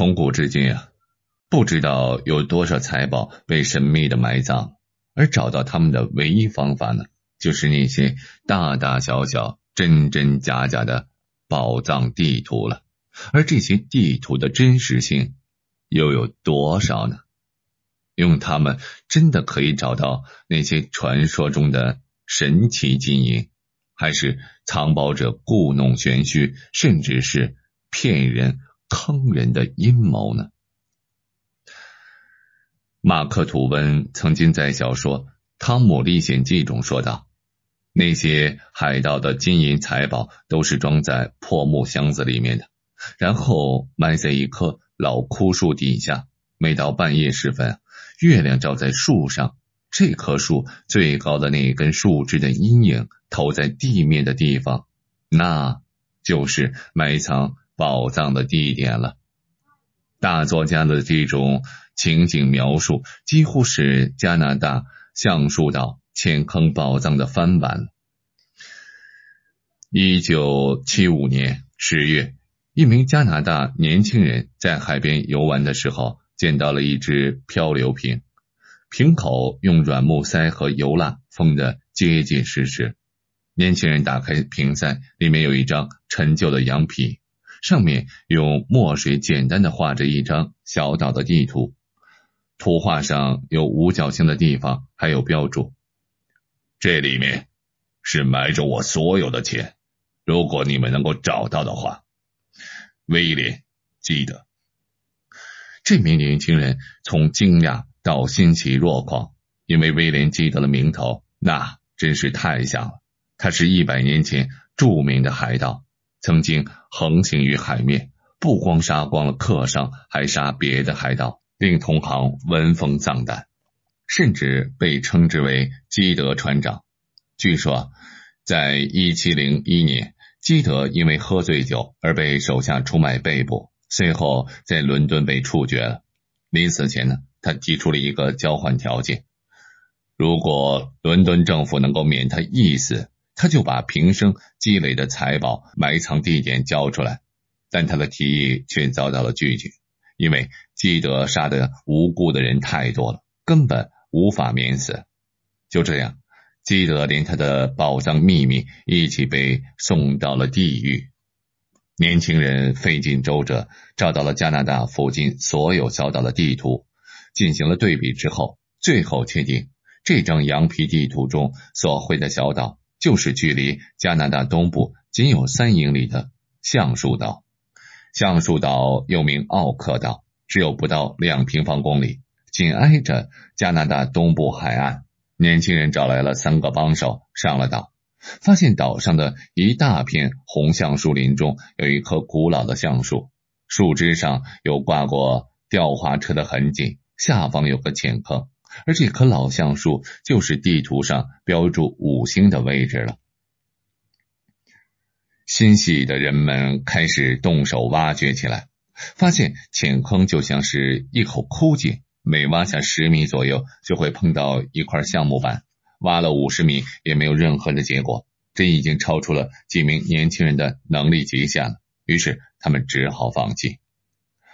从古至今啊，不知道有多少财宝被神秘的埋葬，而找到他们的唯一方法呢，就是那些大大小小、真真假假的宝藏地图了。而这些地图的真实性又有多少呢？用它们真的可以找到那些传说中的神奇金银，还是藏宝者故弄玄虚，甚至是骗人坑人的阴谋呢？马克·吐温曾经在小说《汤姆历险记》中说道：“那些海盗的金银财宝都是装在破木箱子里面的。”然后埋在一棵老枯树底下。每到半夜时分，月亮照在树上，这棵树最高的那根树枝的阴影投在地面的地方，那就是埋藏宝藏的地点了。大作家的这种情景描述，几乎是加拿大橡树岛浅坑宝藏的翻版。一九七五年十月。一名加拿大年轻人在海边游玩的时候，捡到了一只漂流瓶，瓶口用软木塞和油蜡封得结结实实。年轻人打开瓶塞，里面有一张陈旧的羊皮，上面用墨水简单的画着一张小岛的地图，图画上有五角星的地方还有标注。这里面是埋着我所有的钱，如果你们能够找到的话。威廉，记得。这名年轻人从惊讶到欣喜若狂，因为威廉记得了名头，那真是太像了。他是一百年前著名的海盗，曾经横行于海面，不光杀光了客商，还杀别的海盗，令同行闻风丧胆，甚至被称之为基德船长。据说，在一七零一年。基德因为喝醉酒而被手下出卖被捕，随后在伦敦被处决了。临死前呢，他提出了一个交换条件：如果伦敦政府能够免他一死，他就把平生积累的财宝埋藏地点交出来。但他的提议却遭到了拒绝，因为基德杀的无辜的人太多了，根本无法免死。就这样。基德连他的宝藏秘密一起被送到了地狱。年轻人费尽周折找到了加拿大附近所有小岛的地图，进行了对比之后，最后确定这张羊皮地图中所绘的小岛就是距离加拿大东部仅有三英里的橡树岛。橡树岛又名奥克岛，只有不到两平方公里，紧挨着加拿大东部海岸。年轻人找来了三个帮手，上了岛，发现岛上的一大片红橡树林中有一棵古老的橡树，树枝上有挂过吊滑车的痕迹，下方有个浅坑，而这棵老橡树就是地图上标注五星的位置了。心细的人们开始动手挖掘起来，发现浅坑就像是一口枯井。每挖下十米左右，就会碰到一块橡木板。挖了五十米也没有任何的结果，这已经超出了几名年轻人的能力极限了。于是他们只好放弃。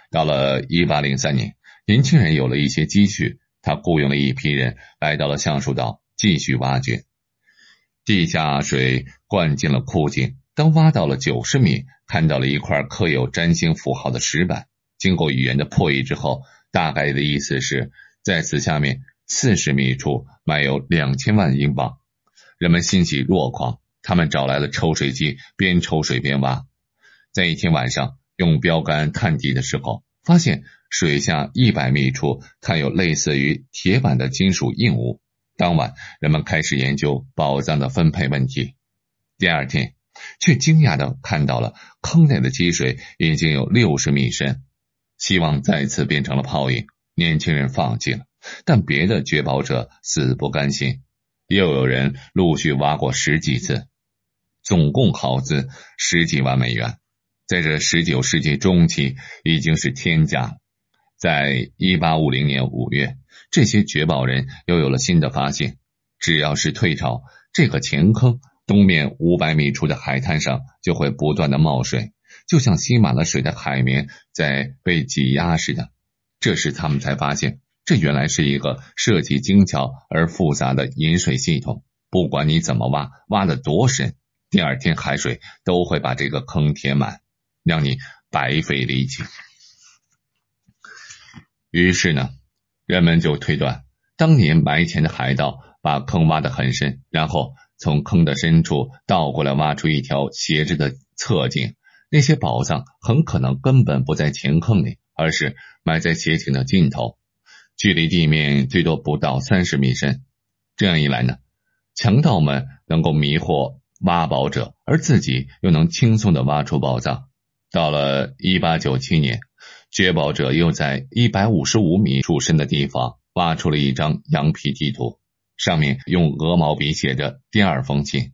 到了一八零三年，年轻人有了一些积蓄，他雇佣了一批人来到了橡树岛继续挖掘。地下水灌进了枯井，当挖到了九十米，看到了一块刻有占星符号的石板。经过语言的破译之后。大概的意思是，在此下面四十米处埋有两千万英镑。人们欣喜若狂，他们找来了抽水机，边抽水边挖。在一天晚上，用标杆探底的时候，发现水下一百米处看有类似于铁板的金属硬物。当晚，人们开始研究宝藏的分配问题。第二天，却惊讶的看到了坑内的积水已经有六十米深。希望再次变成了泡影，年轻人放弃了，但别的掘宝者死不甘心，又有人陆续挖过十几次，总共耗资十几万美元，在这十九世纪中期已经是天价。在一八五零年五月，这些掘宝人又有了新的发现：只要是退潮，这个前坑东面五百米处的海滩上就会不断的冒水。就像吸满了水的海绵在被挤压似的。这时他们才发现，这原来是一个设计精巧而复杂的引水系统。不管你怎么挖，挖的多深，第二天海水都会把这个坑填满，让你白费力气。于是呢，人们就推断，当年埋钱的海盗把坑挖得很深，然后从坑的深处倒过来挖出一条斜着的侧井，那些宝藏很可能根本不在钱坑里，而是埋在斜井的尽头，距离地面最多不到三十米深。这样一来呢？强盗们能够迷惑挖宝者，而自己又能轻松的挖出宝藏。到了一八九七年，掘宝者又在一百五十五米处深的地方挖出了一张羊皮地图，上面用鹅毛笔写着“第二封信”，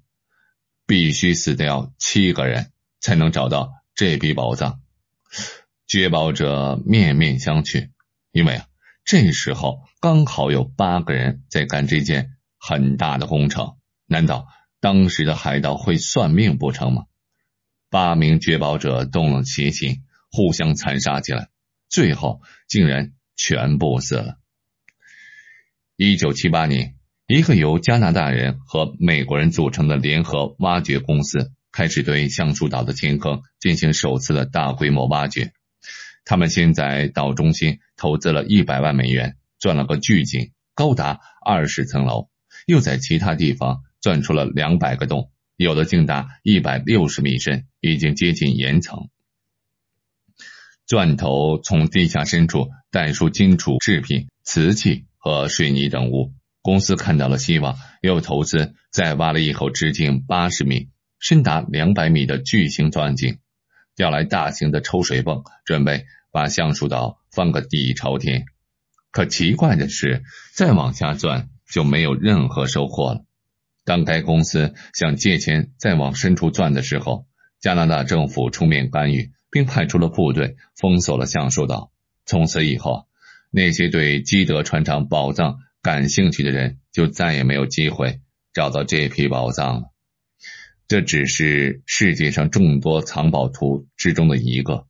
必须死掉七个人才能找到这笔宝藏。掘宝者面面相觑，因为啊，这时候刚好有八个人在干这件。很大的工程，难道当时的海盗会算命不成吗？八名掘宝者动了邪心，互相残杀起来，最后竟然全部死了。一九七八年，一个由加拿大人和美国人组成的联合挖掘公司开始对橡树岛的天坑进行首次的大规模挖掘。他们先在岛中心投资了一百万美元，钻了个巨井，高达二十层楼。又在其他地方钻出了两百个洞，有的竟达一百六十米深，已经接近岩层。钻头从地下深处带出金属制品、瓷器和水泥等物。公司看到了希望，又投资再挖了一口直径八十米、深达两百米的巨型钻井，调来大型的抽水泵，准备把橡树岛翻个底朝天。可奇怪的是，再往下钻。就没有任何收获了。当该公司想借钱再往深处钻的时候，加拿大政府出面干预，并派出了部队封锁了橡树岛。从此以后，那些对基德船长宝藏感兴趣的人就再也没有机会找到这批宝藏了。这只是世界上众多藏宝图之中的一个。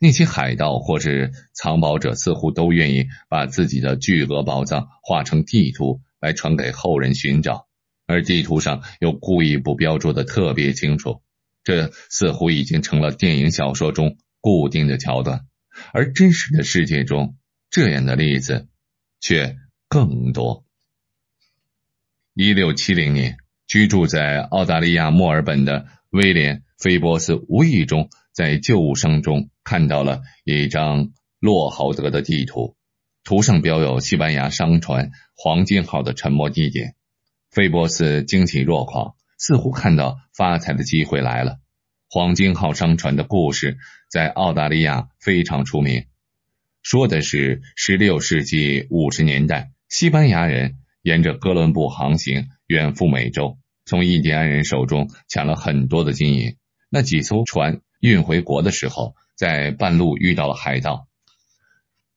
那些海盗或是藏宝者似乎都愿意把自己的巨额宝藏画成地图。来传给后人寻找，而地图上又故意不标注的特别清楚，这似乎已经成了电影小说中固定的桥段。而真实的世界中，这样的例子却更多。一六七零年，居住在澳大利亚墨尔本的威廉·菲波斯无意中在旧物商中看到了一张洛豪德的地图。图上标有西班牙商船“黄金号”的沉没地点。菲波斯惊喜若狂，似乎看到发财的机会来了。黄金号商船的故事在澳大利亚非常出名，说的是16世纪50年代，西班牙人沿着哥伦布航行远赴美洲，从印第安人手中抢了很多的金银。那几艘船运回国的时候，在半路遇到了海盗。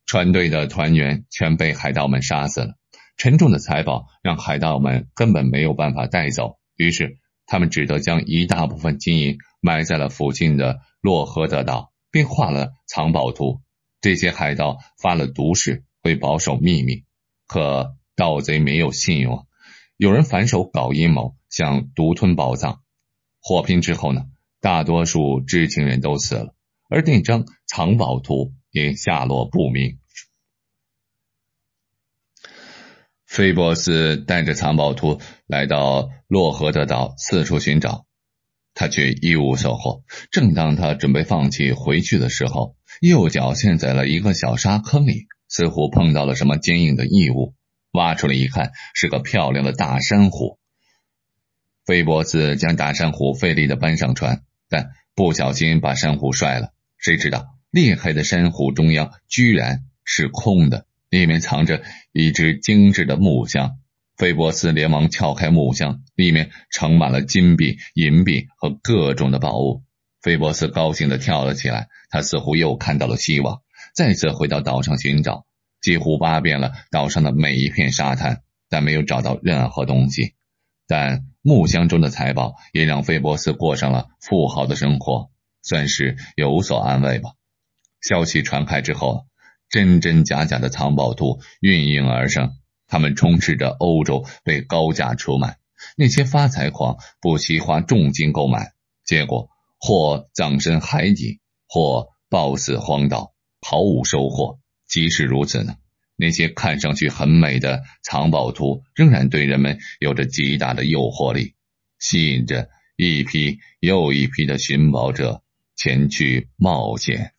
船队的团员全被海盗们杀死了，沉重的财宝让海盗们根本没有办法带走，于是他们只得将一大部分金银埋在了附近的洛河德岛，并画了藏宝图。这些海盗发了毒誓，会保守秘密，可盗贼没有信用，有人反手搞阴谋，想独吞宝藏。火拼之后呢，大多数知情人都死了，而那张藏宝图。也下落不明。菲波斯带着藏宝图来到洛河的岛，四处寻找，他却一无所获。正当他准备放弃回去的时候，右脚陷在了一个小沙坑里，似乎碰到了什么坚硬的异物。挖出来一看，是个漂亮的大珊瑚。菲波斯将大珊瑚费力的搬上船，但不小心把珊瑚摔了。谁知道？裂开的珊瑚中央居然是空的，里面藏着一只精致的木箱。菲伯斯连忙撬开木箱，里面盛满了金币、银币和各种的宝物。菲伯斯高兴地跳了起来，他似乎又看到了希望。再次回到岛上寻找，几乎挖遍了岛上的每一片沙滩，但没有找到任何东西。但木箱中的财宝也让菲伯斯过上了富豪的生活。算是有所安慰吧。消息传开之后，真真假假的藏宝图应运而生，他们充斥着欧洲，被高价出卖。那些发财狂不惜花重金购买，结果或葬身海底，或暴死荒岛，毫无收获。即使如此呢，那些看上去很美的藏宝图，仍然对人们有着极大的诱惑力，吸引着一批又一批的寻宝者前去冒险。